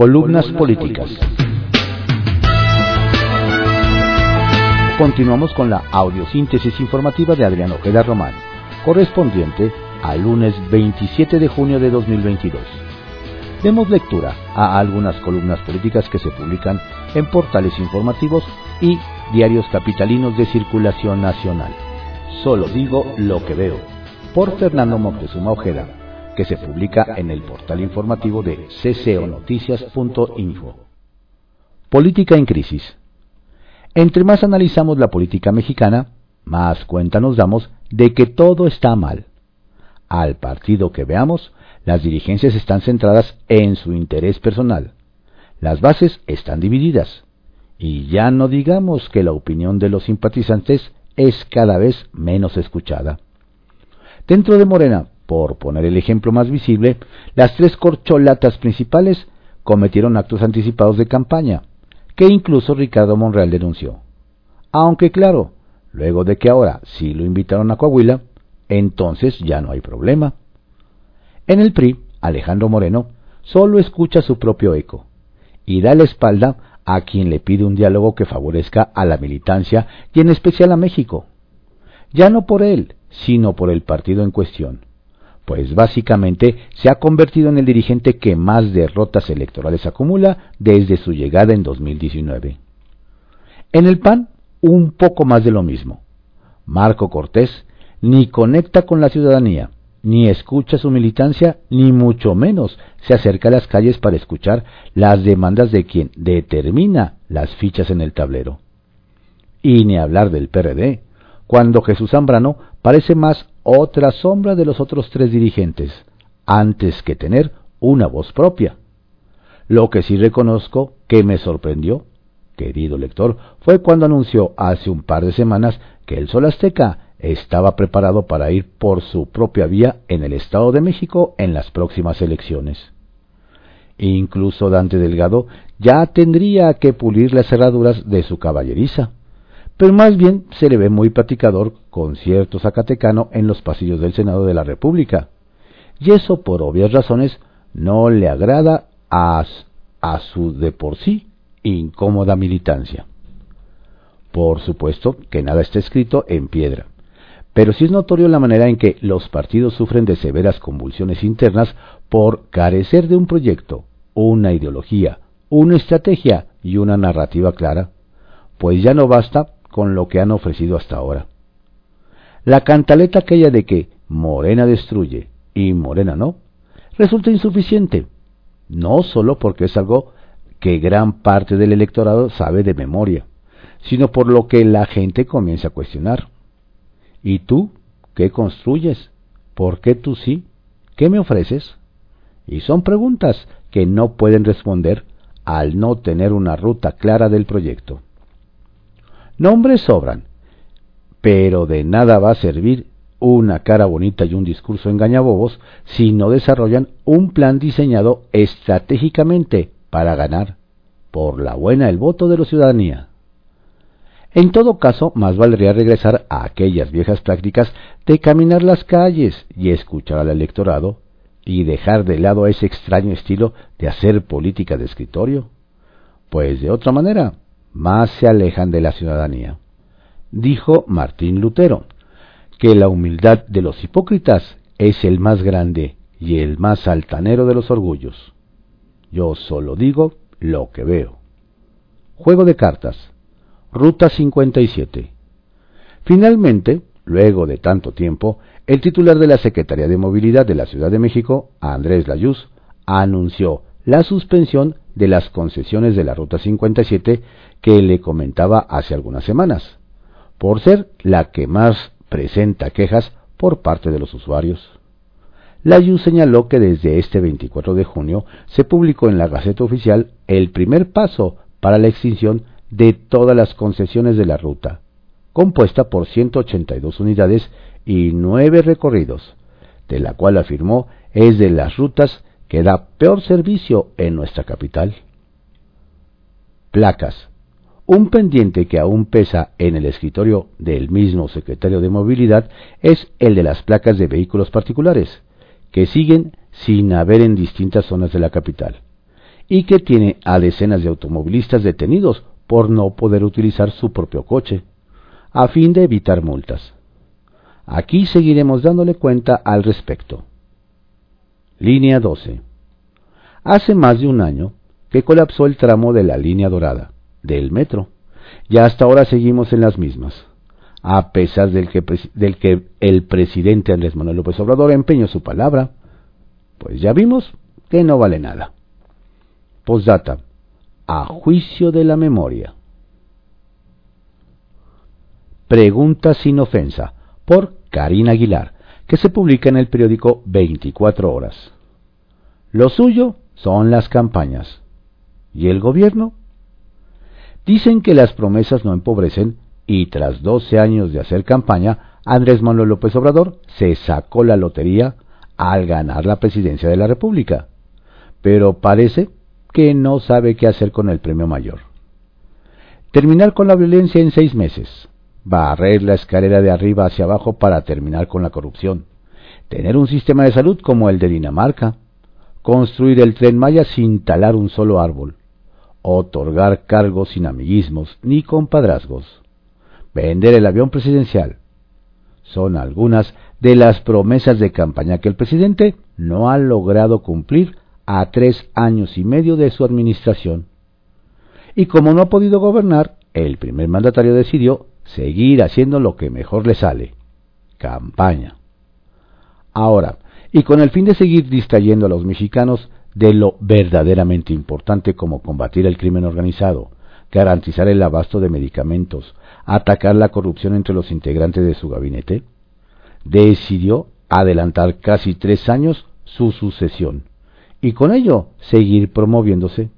Columnas políticas. Continuamos con la audiosíntesis informativa de Adrián Ojeda Román, correspondiente al lunes 27 de junio de 2022. Demos lectura a algunas columnas políticas que se publican en portales informativos y diarios capitalinos de circulación nacional. Solo digo lo que veo, por Fernando Montezuma Ojeda, que se publica en el portal informativo de cconoticias.info. Política en crisis. Entre más analizamos la política mexicana, más cuenta nos damos de que todo está mal. Al partido que veamos, las dirigencias están centradas en su interés personal. Las bases están divididas. Y ya no digamos que la opinión de los simpatizantes es cada vez menos escuchada. Dentro de Morena, por poner el ejemplo más visible, las tres corcholatas principales cometieron actos anticipados de campaña, que incluso Ricardo Monreal denunció. Aunque claro, luego de que ahora sí lo invitaron a Coahuila, entonces ya no hay problema. En el PRI, Alejandro Moreno solo escucha su propio eco y da la espalda a quien le pide un diálogo que favorezca a la militancia y en especial a México. Ya no por él, sino por el partido en cuestión, pues básicamente se ha convertido en el dirigente que más derrotas electorales acumula desde su llegada en 2019. En el PAN, un poco más de lo mismo. Marco Cortés ni conecta con la ciudadanía, ni escucha su militancia, ni mucho menos se acerca a las calles para escuchar las demandas de quien determina las fichas en el tablero. Y ni hablar del PRD, cuando Jesús Zambrano parece más otra sombra de los otros tres dirigentes, antes que tener una voz propia. Lo que sí reconozco que me sorprendió, querido lector, fue cuando anunció hace un par de semanas que el Sol Azteca estaba preparado para ir por su propia vía en el Estado de México en las próximas elecciones. Incluso Dante Delgado ya tendría que pulir las cerraduras de su caballeriza, pero más bien se le ve muy platicador con cierto zacatecano en los pasillos del Senado de la República, y eso por obvias razones no le agrada a, su de por sí incómoda militancia. Por supuesto que nada está escrito en piedra, pero sí es notorio la manera en que los partidos sufren de severas convulsiones internas por carecer de un proyecto, una ideología, una estrategia y una narrativa clara, pues ya no basta con lo que han ofrecido hasta ahora. La cantaleta aquella de que Morena destruye y Morena no, resulta insuficiente, no solo porque es algo que gran parte del electorado sabe de memoria, sino por lo que la gente comienza a cuestionar. ¿Y tú qué construyes? ¿Por qué tú sí? ¿Qué me ofreces? Y son preguntas que no pueden responder al no tener una ruta clara del proyecto. Nombres sobran, pero de nada va a servir una cara bonita y un discurso engañabobos si no desarrollan un plan diseñado estratégicamente para ganar por la buena el voto de la ciudadanía. En todo caso, más valdría regresar a aquellas viejas prácticas de caminar las calles y escuchar al electorado y dejar de lado ese extraño estilo de hacer política de escritorio, pues de otra manera más se alejan de la ciudadanía. Dijo Martín Lutero que la humildad de los hipócritas es el más grande y el más altanero de los orgullos. Yo solo digo lo que veo. Juego de cartas. Ruta 57. Finalmente, luego de tanto tiempo, el titular de la Secretaría de Movilidad de la Ciudad de México, Andrés Layuz, anunció la suspensión de las concesiones de la Ruta 57 que le comentaba hace algunas semanas, por ser la que más presenta quejas por parte de los usuarios. Layuz señaló que desde este 24 de junio se publicó en la Gaceta Oficial el primer paso para la extinción de todas las concesiones de la ruta, compuesta por 182 unidades y nueve recorridos, de la cual afirmó es de las rutas que da peor servicio en nuestra capital. Placas. Un pendiente que aún pesa en el escritorio del mismo secretario de Movilidad es el de las placas de vehículos particulares, que siguen sin haber en distintas zonas de la capital y que tiene a decenas de automovilistas detenidos por no poder utilizar su propio coche, a fin de evitar multas. Aquí seguiremos dándole cuenta al respecto. Línea 12. Hace más de un año que colapsó el tramo de la línea dorada del metro, y hasta ahora seguimos en las mismas, a pesar del que, el presidente Andrés Manuel López Obrador empeñó su palabra, pues ya vimos que no vale nada. Postdata, a juicio de la memoria. Pregunta sin ofensa, por Karina Aguilar, que se publica en el periódico 24 horas. Lo suyo son las campañas. ¿Y el gobierno? Dicen que las promesas no empobrecen y tras 12 años de hacer campaña, Andrés Manuel López Obrador se sacó la lotería al ganar la presidencia de la República. Pero parece que no sabe qué hacer con el premio mayor. Terminar con la violencia en seis meses, barrer la escalera de arriba hacia abajo para terminar con la corrupción, tener un sistema de salud como el de Dinamarca, construir el tren Maya sin talar un solo árbol, otorgar cargos sin amiguismos ni compadrazgos, vender el avión presidencial. Son algunas de las promesas de campaña que el presidente no ha logrado cumplir a tres años y medio de su administración. Y como no ha podido gobernar, el primer mandatario decidió seguir haciendo lo que mejor le sale, campaña. Ahora, y con el fin de seguir distrayendo a los mexicanos de lo verdaderamente importante como combatir el crimen organizado, garantizar el abasto de medicamentos, atacar la corrupción entre los integrantes de su gabinete, decidió adelantar casi tres años su sucesión y con ello seguir promoviéndose,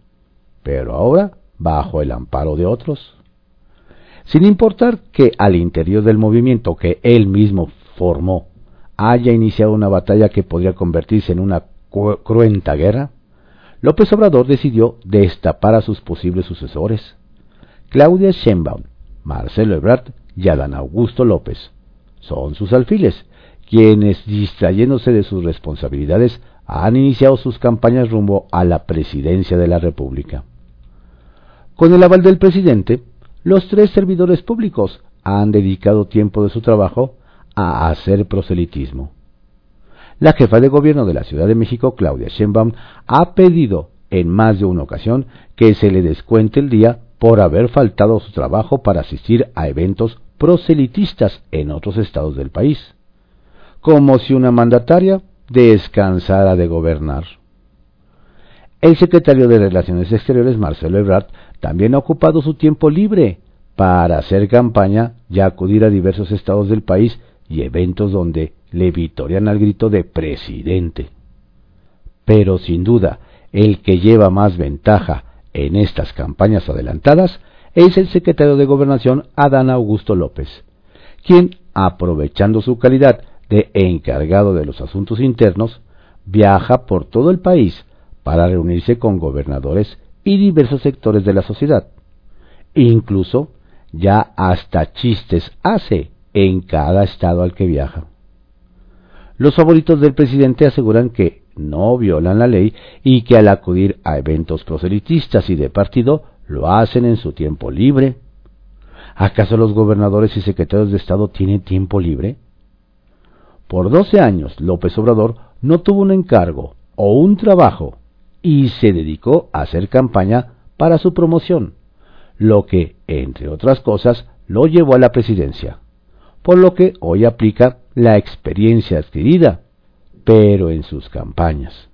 pero ahora bajo el amparo de otros. Sin importar que al interior del movimiento que él mismo formó haya iniciado una batalla que podría convertirse en una cruenta guerra, López Obrador decidió destapar a sus posibles sucesores, Claudia Sheinbaum, Marcelo Ebrard y Adán Augusto López. Son sus alfiles, quienes, distrayéndose de sus responsabilidades, han iniciado sus campañas rumbo a la presidencia de la República. Con el aval del presidente, los tres servidores públicos han dedicado tiempo de su trabajo a hacer proselitismo. La jefa de gobierno de la Ciudad de México, Claudia Sheinbaum, ha pedido en más de una ocasión que se le descuente el día por haber faltado a su trabajo para asistir a eventos proselitistas en otros estados del país, como si una mandataria descansara de gobernar. El secretario de Relaciones Exteriores, Marcelo Ebrard, también ha ocupado su tiempo libre para hacer campaña y acudir a diversos estados del país y eventos donde le vitorian al grito de presidente. Pero sin duda, el que lleva más ventaja en estas campañas adelantadas es el secretario de Gobernación Adán Augusto López, quien, aprovechando su calidad de encargado de los asuntos internos, viaja por todo el país para reunirse con gobernadores y diversos sectores de la sociedad. Incluso ya hasta chistes hace en cada estado al que viaja. Los favoritos del presidente aseguran que no violan la ley y que al acudir a eventos proselitistas y de partido lo hacen en su tiempo libre. ¿Acaso los gobernadores y secretarios de Estado tienen tiempo libre? Por doce años López Obrador no tuvo un encargo o un trabajo y se dedicó a hacer campaña para su promoción, lo que, entre otras cosas, lo llevó a la presidencia por lo que hoy aplica la experiencia adquirida, pero en sus campañas.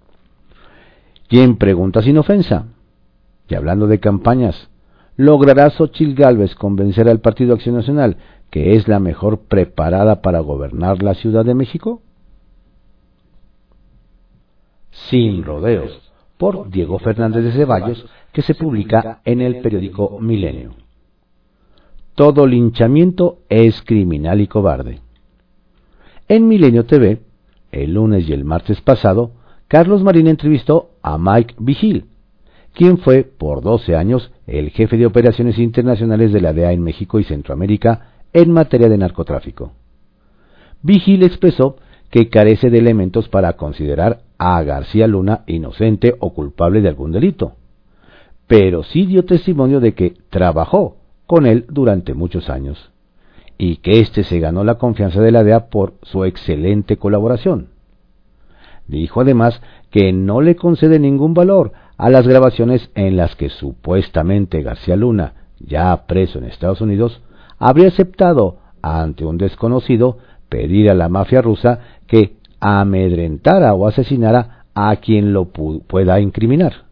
¿Quién pregunta sin ofensa? Y hablando de campañas, ¿logrará Xochil Gálvez convencer al Partido Acción Nacional que es la mejor preparada para gobernar la Ciudad de México? Sin rodeos, por Diego Fernández de Ceballos, que se publica en el periódico Milenio. Todo linchamiento es criminal y cobarde. En Milenio TV, el lunes y el martes pasado, Carlos Marín entrevistó a Mike Vigil, quien fue por 12 años el jefe de operaciones internacionales de la DEA en México y Centroamérica en materia de narcotráfico. Vigil expresó que carece de elementos para considerar a García Luna inocente o culpable de algún delito, pero sí dio testimonio de que trabajó con él durante muchos años y que éste se ganó la confianza de la DEA por su excelente colaboración. Dijo además que no le concede ningún valor a las grabaciones en las que supuestamente García Luna, ya preso en Estados Unidos, habría aceptado ante un desconocido pedir a la mafia rusa que amedrentara o asesinara a quien lo pueda incriminar.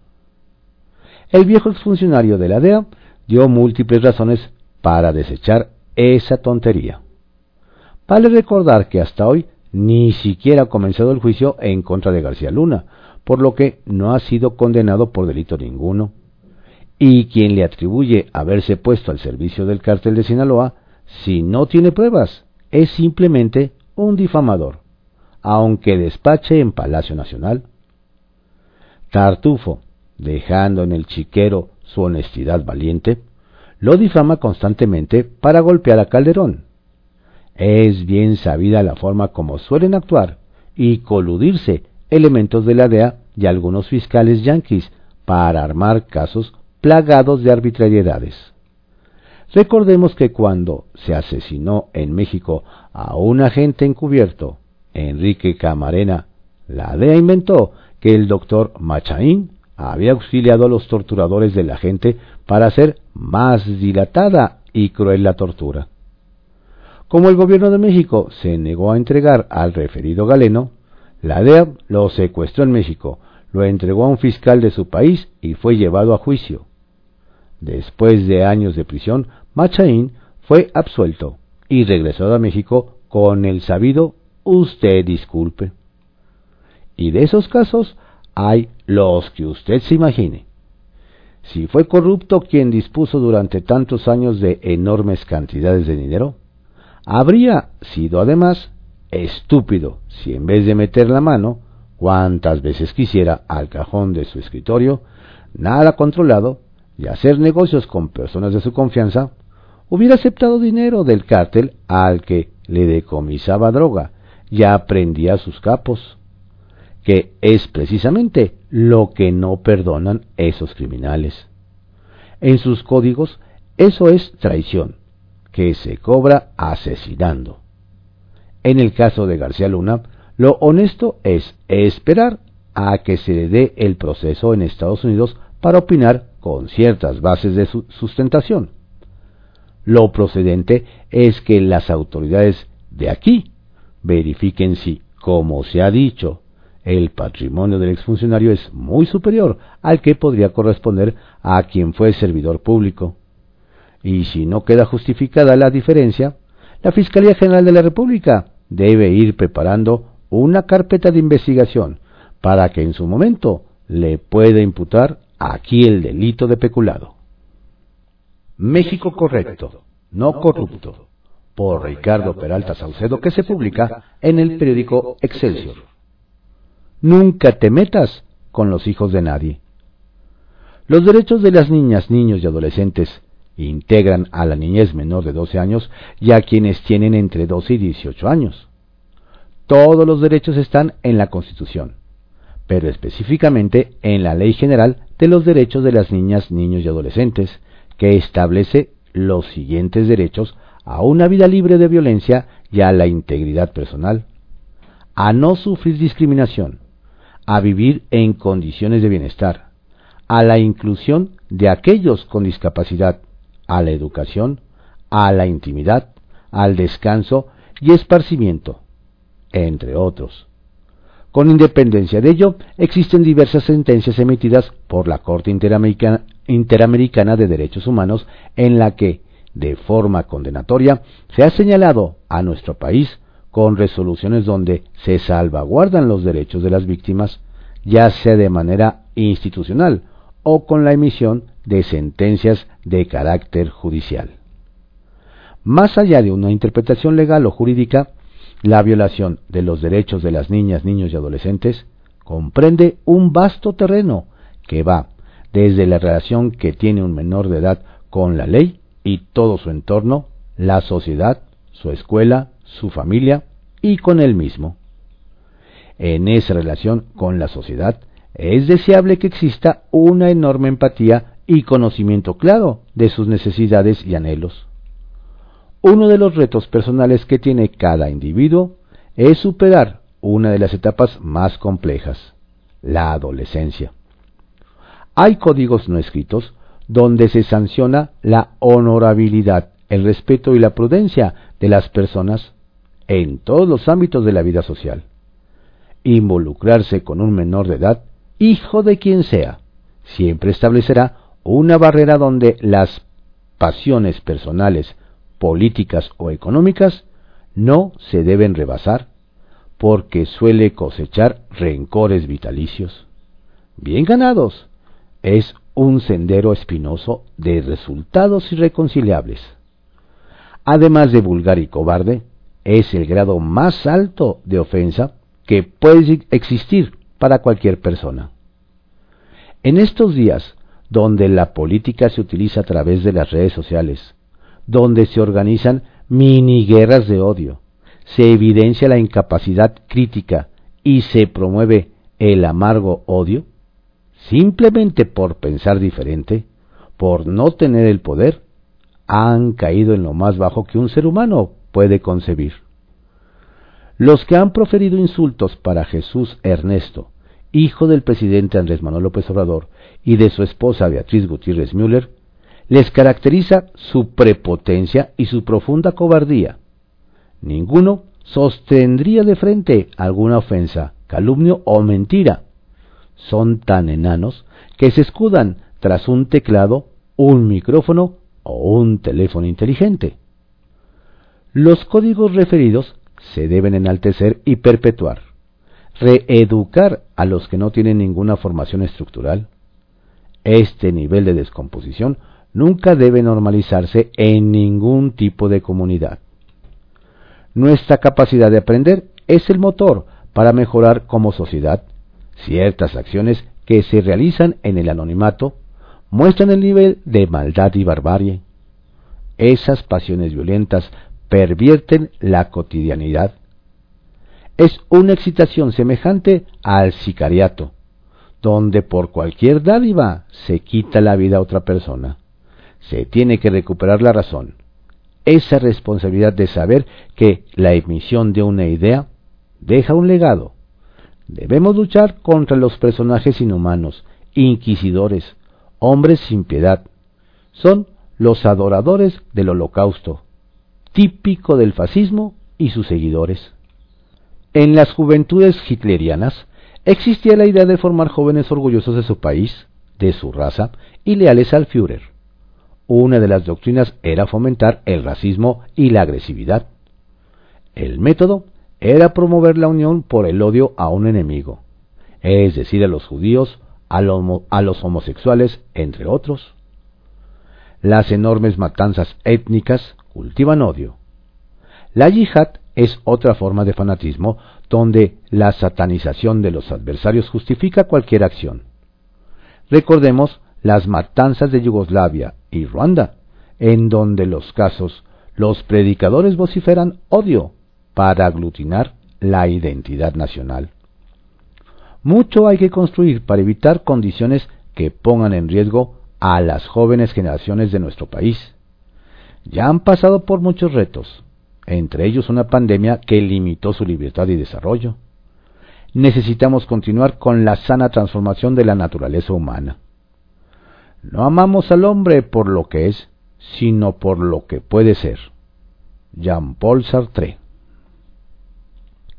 El viejo exfuncionario de la DEA dio múltiples razones para desechar esa tontería. Vale recordar que hasta hoy ni siquiera ha comenzado el juicio en contra de García Luna, por lo que no ha sido condenado por delito ninguno. Y quien le atribuye haberse puesto al servicio del cártel de Sinaloa, si no tiene pruebas, es simplemente un difamador, aunque despache en Palacio Nacional. Tartufo, dejando en el chiquero su honestidad valiente, lo difama constantemente para golpear a Calderón. Es bien sabida la forma como suelen actuar y coludirse elementos de la DEA y algunos fiscales yanquis para armar casos plagados de arbitrariedades. Recordemos que cuando se asesinó en México a un agente encubierto, Enrique Camarena, la DEA inventó que el doctor Machaín había auxiliado a los torturadores de la gente para hacer más dilatada y cruel la tortura. Como el gobierno de México se negó a entregar al referido Galeno, la DEA lo secuestró en México, lo entregó a un fiscal de su país y fue llevado a juicio. Después de años de prisión, Machaín fue absuelto y regresó a México con el sabido usted disculpe. Y de esos casos hay los que usted se imagine. Si fue corrupto quien dispuso durante tantos años de enormes cantidades de dinero, habría sido además estúpido si en vez de meter la mano, cuantas veces quisiera, al cajón de su escritorio, nada controlado, y hacer negocios con personas de su confianza, hubiera aceptado dinero del cártel al que le decomisaba droga y aprendía sus capos que es precisamente lo que no perdonan esos criminales. En sus códigos, eso es traición, que se cobra asesinando. En el caso de García Luna, lo honesto es esperar a que se le dé el proceso en Estados Unidos para opinar con ciertas bases de sustentación. Lo procedente es que las autoridades de aquí verifiquen si, como se ha dicho, el patrimonio del exfuncionario es muy superior al que podría corresponder a quien fue servidor público. Y si no queda justificada la diferencia, la Fiscalía General de la República debe ir preparando una carpeta de investigación para que en su momento le pueda imputar aquí el delito de peculado. México correcto, no corrupto, por Ricardo Peralta Saucedo, que se publica en el periódico Excelsior. Nunca te metas con los hijos de nadie. Los derechos de las niñas, niños y adolescentes integran a la niñez menor de 12 años y a quienes tienen entre 12 y 18 años. Todos los derechos están en la Constitución, pero específicamente en la Ley General de los Derechos de las Niñas, Niños y Adolescentes, que establece los siguientes derechos a una vida libre de violencia y a la integridad personal, a no sufrir discriminación, a vivir en condiciones de bienestar, a la inclusión de aquellos con discapacidad, a la educación, a la intimidad, al descanso y esparcimiento, entre otros. Con independencia de ello, existen diversas sentencias emitidas por la Corte Interamericana, de Derechos Humanos en la que, de forma condenatoria, se ha señalado a nuestro país con resoluciones donde se salvaguardan los derechos de las víctimas, ya sea de manera institucional o con la emisión de sentencias de carácter judicial. Más allá de una interpretación legal o jurídica, la violación de los derechos de las niñas, niños y adolescentes comprende un vasto terreno que va desde la relación que tiene un menor de edad con la ley y todo su entorno, la sociedad, su escuela, su familia y con él mismo. En esa relación con la sociedad es deseable que exista una enorme empatía y conocimiento claro de sus necesidades y anhelos. Uno de los retos personales que tiene cada individuo es superar una de las etapas más complejas, la adolescencia. Hay códigos no escritos donde se sanciona la honorabilidad, el respeto y la prudencia de las personas en todos los ámbitos de la vida social. Involucrarse con un menor de edad, hijo de quien sea, siempre establecerá una barrera donde las pasiones personales, políticas o económicas no se deben rebasar, porque suele cosechar rencores vitalicios. Bien ganados, es un sendero espinoso de resultados irreconciliables. Además de vulgar y cobarde, es el grado más alto de ofensa que puede existir para cualquier persona. En estos días, donde la política se utiliza a través de las redes sociales, donde se organizan mini guerras de odio, se evidencia la incapacidad crítica y se promueve el amargo odio, simplemente por pensar diferente, por no tener el poder, han caído en lo más bajo que un ser humano puede concebir. Los que han proferido insultos para Jesús Ernesto, hijo del presidente Andrés Manuel López Obrador y de su esposa Beatriz Gutiérrez Müller, les caracteriza su prepotencia y su profunda cobardía. Ninguno sostendría de frente alguna ofensa, calumnio o mentira. Son tan enanos que se escudan tras un teclado, un micrófono o un teléfono inteligente. Los códigos referidos se deben enaltecer y perpetuar, reeducar a los que no tienen ninguna formación estructural. Este nivel de descomposición nunca debe normalizarse en ningún tipo de comunidad. Nuestra capacidad de aprender es el motor para mejorar como sociedad. Ciertas acciones que se realizan en el anonimato muestran el nivel de maldad y barbarie. Esas pasiones violentas pervierten la cotidianidad. Es una excitación semejante al sicariato, donde por cualquier dádiva se quita la vida a otra persona. Se tiene que recuperar la razón, esa responsabilidad de saber que la emisión de una idea deja un legado. Debemos luchar contra los personajes inhumanos, inquisidores, hombres sin piedad. Son los adoradores del holocausto, típico del fascismo y sus seguidores. En las juventudes hitlerianas existía la idea de formar jóvenes orgullosos de su país, de su raza y leales al Führer. Una de las doctrinas era fomentar el racismo y la agresividad. El método era promover la unión por el odio a un enemigo, es decir, a los judíos, a, los homosexuales, entre otros. Las enormes matanzas étnicas cultivan odio. La yihad es otra forma de fanatismo donde la satanización de los adversarios justifica cualquier acción. Recordemos las matanzas de Yugoslavia y Ruanda, en donde los casos los predicadores vociferan odio para aglutinar la identidad nacional. Mucho hay que construir para evitar condiciones que pongan en riesgo a las jóvenes generaciones de nuestro país ya han pasado por muchos retos, entre ellos una pandemia que limitó su libertad y desarrollo. Necesitamos continuar con la sana transformación de la naturaleza humana. No amamos al hombre por lo que es, sino por lo que puede ser. Jean-Paul Sartre.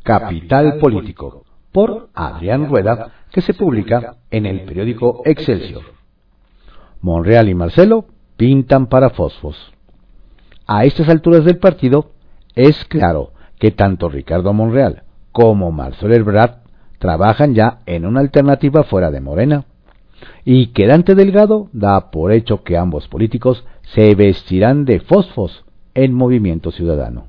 Capital Político, por Adrián Rueda, que se publica en el periódico Excelsior. Monreal y Marcelo pintan para fosfos. A estas alturas del partido, es claro que tanto Ricardo Monreal como Marcelo Ebrard trabajan ya en una alternativa fuera de Morena. Y que Dante Delgado da por hecho que ambos políticos se vestirán de fosfos en Movimiento Ciudadano.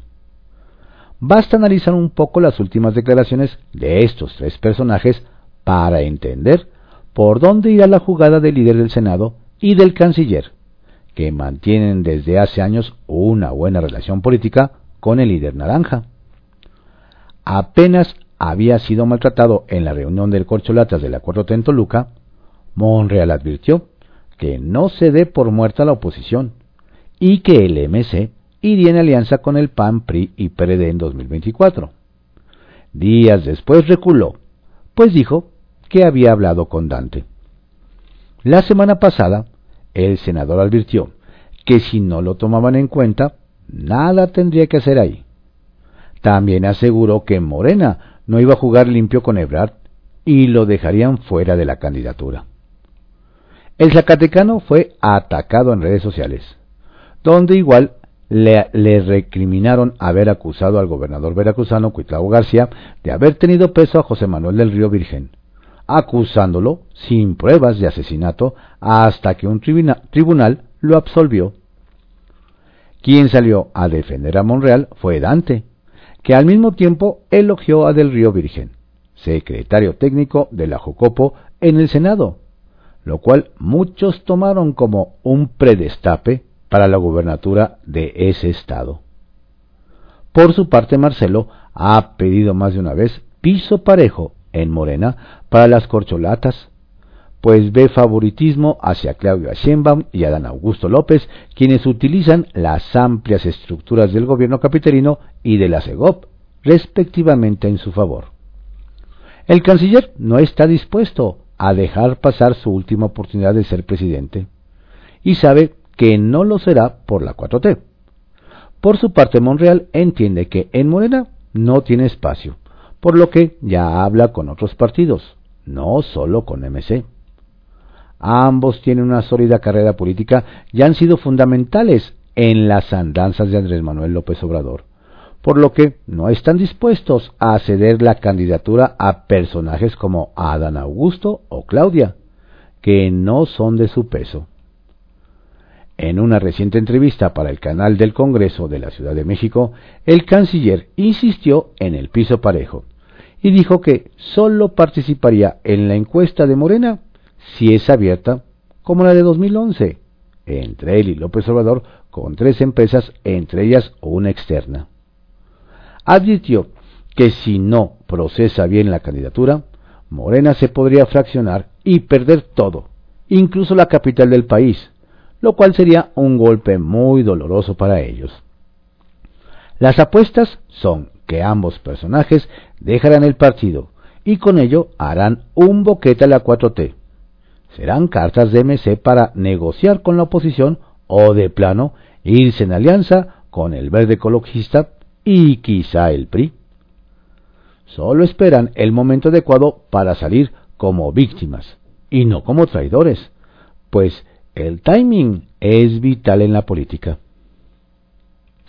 Basta analizar un poco las últimas declaraciones de estos tres personajes para entender por dónde irá la jugada del líder del Senado y del canciller, que mantienen desde hace años una buena relación política con el líder naranja. Apenas había sido maltratado en la reunión del Corcholatas del Acuerdo Tentoluca, Monreal advirtió que no se dé por muerta la oposición y que el MC iría en alianza con el PAN, PRI y PRD en 2024. Días después reculó, pues dijo que había hablado con Dante. La semana pasada, el senador advirtió que si no lo tomaban en cuenta, nada tendría que hacer ahí. También aseguró que Morena no iba a jugar limpio con Ebrard y lo dejarían fuera de la candidatura. El Zacatecano fue atacado en redes sociales, donde igual le, recriminaron haber acusado al gobernador veracruzano Cuitlao García de haber tenido peso a José Manuel del Río Virgen, acusándolo sin pruebas de asesinato hasta que un tribunal lo absolvió. Quien salió a defender a Monreal fue Dante, que al mismo tiempo elogió a Del Río Virgen, secretario técnico de la Jocopo en el Senado, lo cual muchos tomaron como un predestape para la gubernatura de ese estado. Por su parte, Marcelo ha pedido más de una vez piso parejo en Morena para las corcholatas, pues ve favoritismo hacia Claudio Sheinbaum y Adán Augusto López, quienes utilizan las amplias estructuras del gobierno capitalino y de la CEGOP, respectivamente en su favor. El canciller no está dispuesto a dejar pasar su última oportunidad de ser presidente y sabe que no lo será por la 4T. Por su parte, Monreal entiende que en Morena no tiene espacio, por lo que ya habla con otros partidos, no solo con MC. Ambos tienen una sólida carrera política y han sido fundamentales en las andanzas de Andrés Manuel López Obrador, por lo que no están dispuestos a ceder la candidatura a personajes como Adán Augusto o Claudia, que no son de su peso. En una reciente entrevista para el canal del Congreso de la Ciudad de México, el canciller insistió en el piso parejo y dijo que solo participaría en la encuesta de Morena si es abierta como la de 2011, entre él y López Obrador, con tres empresas, entre ellas una externa. Advirtió que si no procesa bien la candidatura, Morena se podría fraccionar y perder todo, incluso la capital del país, lo cual sería un golpe muy doloroso para ellos. Las apuestas son que ambos personajes dejarán el partido y con ello harán un boquete a la 4T. Serán cartas de MC para negociar con la oposición o de plano irse en alianza con el verde ecologista y quizá el PRI. Solo esperan el momento adecuado para salir como víctimas y no como traidores, pues el timing es vital en la política.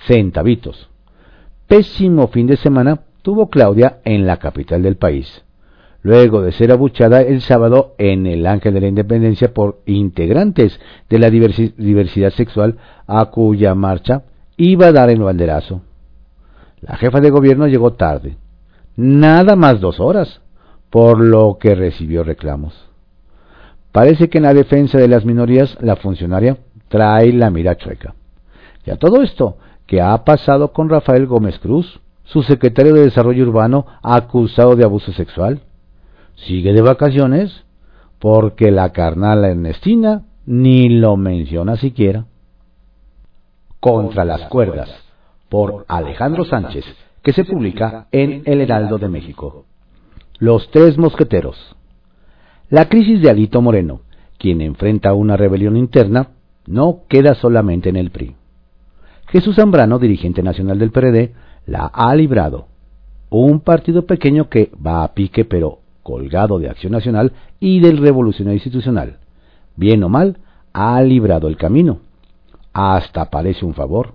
Centavitos. Pésimo fin de semana tuvo Claudia en la capital del país, luego de ser abuchada el sábado en el Ángel de la Independencia por integrantes de la diversidad sexual a cuya marcha iba a dar el banderazo. La jefa de gobierno llegó tarde, nada más dos horas, por lo que recibió reclamos. Parece que en la defensa de las minorías la funcionaria trae la mira chueca. Y a todo esto, ¿qué ha pasado con Rafael Gómez Cruz, su secretario de Desarrollo Urbano acusado de abuso sexual? ¿Sigue de vacaciones? Porque la carnal Ernestina ni lo menciona siquiera. Contra las cuerdas, por Alejandro Sánchez, que se publica en El Heraldo de México. Los tres mosqueteros. La crisis de Alito Moreno, quien enfrenta una rebelión interna, no queda solamente en el PRI. Jesús Zambrano, dirigente nacional del PRD, la ha librado. Un partido pequeño que va a pique pero colgado de Acción Nacional y del Revolucionario Institucional. Bien o mal, ha librado el camino. Hasta parece un favor.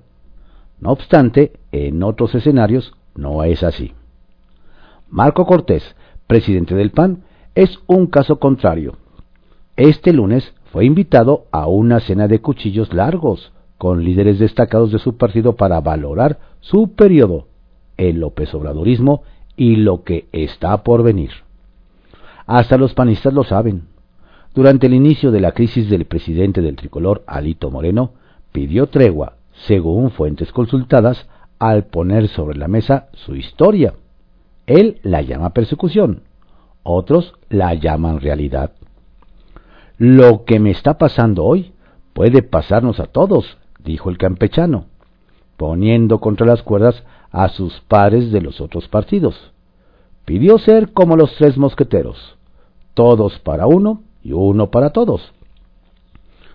No obstante, en otros escenarios no es así. Marco Cortés, presidente del PAN, es un caso contrario. Este lunes fue invitado a una cena de cuchillos largos con líderes destacados de su partido para valorar su periodo, el López Obradorismo y lo que está por venir. Hasta los panistas lo saben. Durante el inicio de la crisis del presidente del tricolor, Alito Moreno, pidió tregua, según fuentes consultadas, al poner sobre la mesa su historia. Él la llama persecución, otros la llaman realidad. Lo que me está pasando hoy puede pasarnos a todos, dijo el campechano, poniendo contra las cuerdas a sus pares de los otros partidos. Pidió ser como los tres mosqueteros, todos para uno y uno para todos.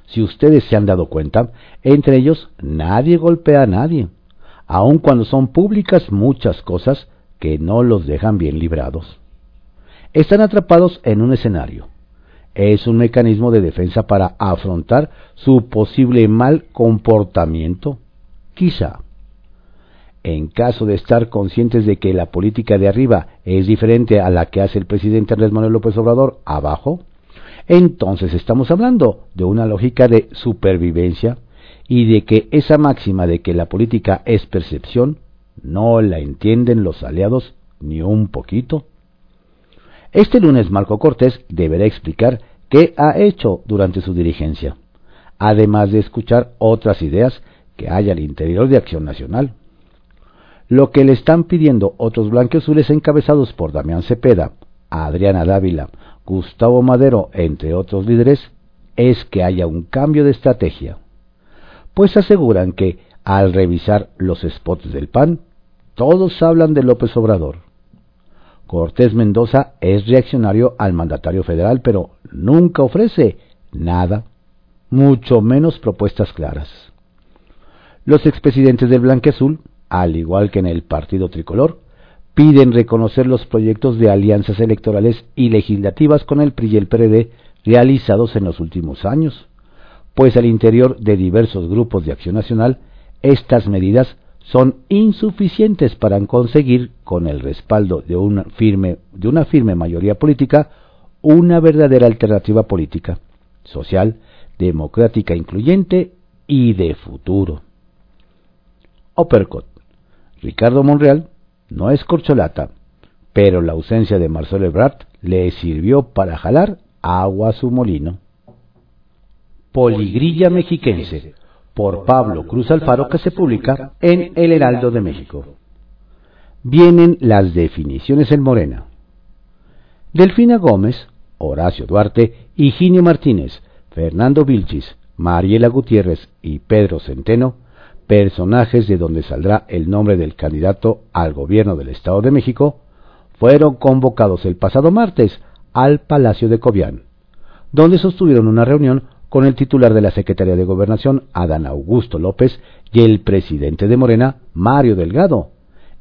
Si ustedes se han dado cuenta, entre ellos nadie golpea a nadie, aun cuando son públicas muchas cosas que no los dejan bien librados. Están atrapados en un escenario. Es un mecanismo de defensa para afrontar su posible mal comportamiento, quizá. En caso de estar conscientes de que la política de arriba es diferente a la que hace el presidente Andrés Manuel López Obrador abajo, entonces estamos hablando de una lógica de supervivencia y de que esa máxima de que la política es percepción no la entienden los aliados ni un poquito. Este lunes Marco Cortés deberá explicar qué ha hecho durante su dirigencia, además de escuchar otras ideas que hay al interior de Acción Nacional. Lo que le están pidiendo otros blanqueazules encabezados por Damián Cepeda, Adriana Dávila, Gustavo Madero, entre otros líderes, es que haya un cambio de estrategia, pues aseguran que, al revisar los spots del PAN, todos hablan de López Obrador. Cortés Mendoza es reaccionario al mandatario federal, pero nunca ofrece nada, mucho menos propuestas claras. Los expresidentes del Blanqueazul al igual que en el Partido Tricolor, piden reconocer los proyectos de alianzas electorales y legislativas con el PRI y el PRD realizados en los últimos años, pues al interior de diversos grupos de acción nacional, estas medidas son insuficientes para conseguir, con el respaldo de una firme, de una firme mayoría política, una verdadera alternativa política, social, democrática incluyente y de futuro. Opercot Ricardo Monreal no es corcholata, pero la ausencia de Marcelo Ebrard le sirvió para jalar agua a su molino. Poligrilla Mexiquense, por Pablo Cruz Alfaro, que se publica en El Heraldo de México. Vienen las definiciones en Morena. Delfina Gómez, Horacio Duarte, Higinio Martínez, Fernando Vilchis, Mariela Gutiérrez y Pedro Centeno personajes de donde saldrá el nombre del candidato al gobierno del Estado de México, fueron convocados el pasado martes al Palacio de Cobián, donde sostuvieron una reunión con el titular de la Secretaría de Gobernación, Adán Augusto López, y el presidente de Morena, Mario Delgado,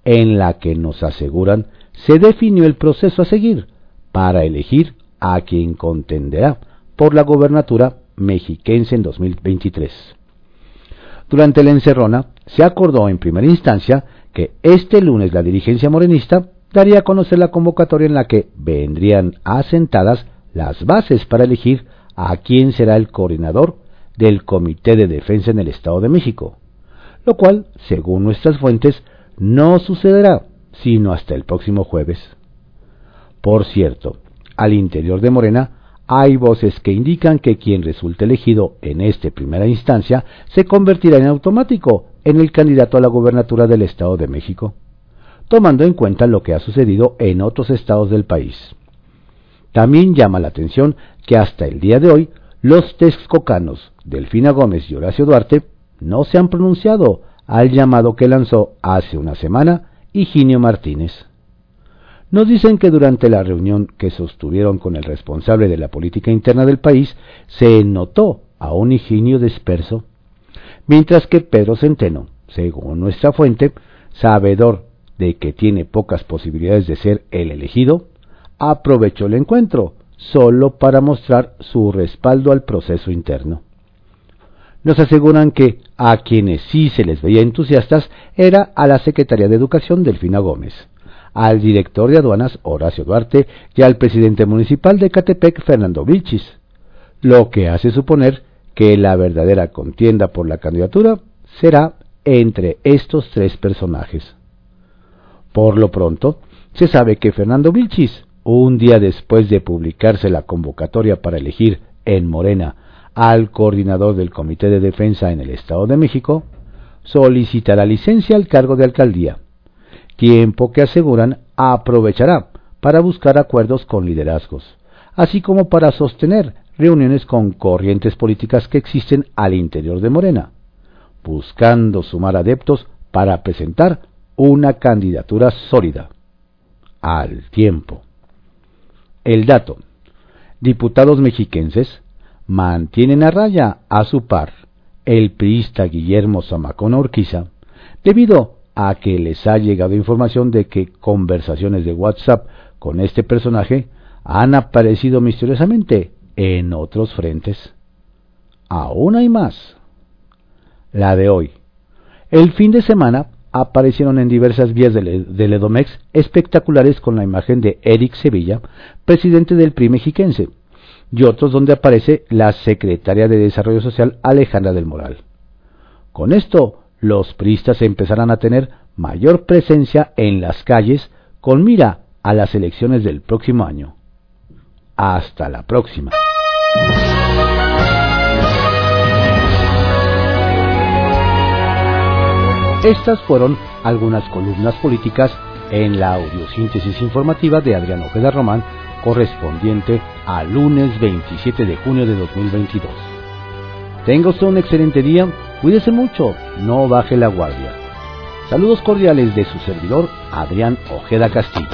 en la que nos aseguran se definió el proceso a seguir para elegir a quien contenderá por la gobernatura mexiquense en 2023. Durante la encerrona, se acordó en primera instancia que este lunes la dirigencia morenista daría a conocer la convocatoria en la que vendrían asentadas las bases para elegir a quién será el coordinador del Comité de Defensa en el Estado de México, lo cual, según nuestras fuentes, no sucederá sino hasta el próximo jueves. Por cierto, al interior de Morena hay voces que indican que quien resulte elegido en esta primera instancia se convertirá en automático en el candidato a la gobernatura del Estado de México, tomando en cuenta lo que ha sucedido en otros estados del país. También llama la atención que hasta el día de hoy los texcocanos Delfina Gómez y Horacio Duarte no se han pronunciado al llamado que lanzó hace una semana Higinio Martínez. Nos dicen que durante la reunión que sostuvieron con el responsable de la política interna del país se notó a un Higinio disperso, mientras que Pedro Centeno, según nuestra fuente, sabedor de que tiene pocas posibilidades de ser el elegido, aprovechó el encuentro solo para mostrar su respaldo al proceso interno. Nos aseguran que a quienes sí se les veía entusiastas era a la Secretaría de Educación Delfina Gómez, al director de aduanas Horacio Duarte y al presidente municipal de Catepec Fernando Vilchis, lo que hace suponer que la verdadera contienda por la candidatura será entre estos tres personajes. Por lo pronto, se sabe que Fernando Vilchis, un día después de publicarse la convocatoria para elegir en Morena al coordinador del Comité de Defensa en el Estado de México, solicitará licencia al cargo de alcaldía tiempo que aseguran aprovechará para buscar acuerdos con liderazgos, así como para sostener reuniones con corrientes políticas que existen al interior de Morena, buscando sumar adeptos para presentar una candidatura sólida. Al tiempo. El dato. Diputados mexiquenses mantienen a raya a su par el priista Guillermo Zamacona Orquiza, debido a que les ha llegado información de que conversaciones de WhatsApp con este personaje han aparecido misteriosamente en otros frentes. Aún hay más. La de hoy. El fin de semana aparecieron en diversas vías del, Edomex espectaculares con la imagen de Eric Sevilla, presidente del PRI mexiquense, y otros donde aparece la secretaria de Desarrollo Social Alejandra del Moral. Con esto, los priistas empezarán a tener mayor presencia en las calles con mira a las elecciones del próximo año. Hasta la próxima. Estas fueron algunas columnas políticas en la audiosíntesis informativa de Adrián Ojeda Román, correspondiente al lunes 27 de junio de 2022. Tenga usted un excelente día, cuídese mucho, no baje la guardia. Saludos cordiales de su servidor, Adrián Ojeda Castillo.